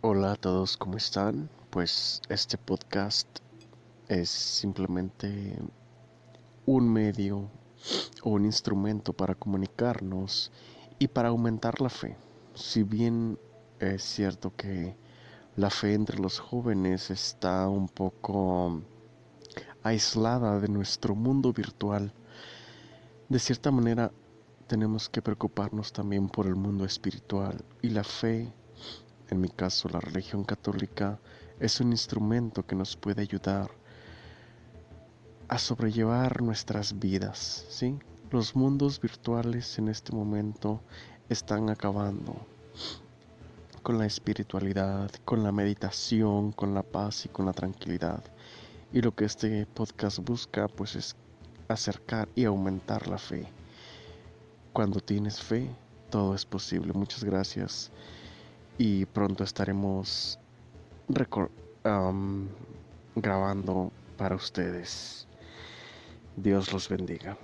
Hola a todos, ¿cómo están? Pues este podcast es simplemente un medio o un instrumento para comunicarnos y para aumentar la fe. Si bien es cierto que la fe entre los jóvenes está un poco aislada de nuestro mundo virtual, de cierta manera tenemos que preocuparnos también por el mundo espiritual y la fe en mi caso la religión católica, es un instrumento que nos puede ayudar a sobrellevar nuestras vidas, ¿sí? Los mundos virtuales en este momento están acabando con la espiritualidad, con la meditación, con la paz y con la tranquilidad. Y lo que este podcast busca pues es acercar y aumentar la fe. Cuando tienes fe, todo es posible. Muchas gracias y pronto estaremos grabando para ustedes. Dios los bendiga.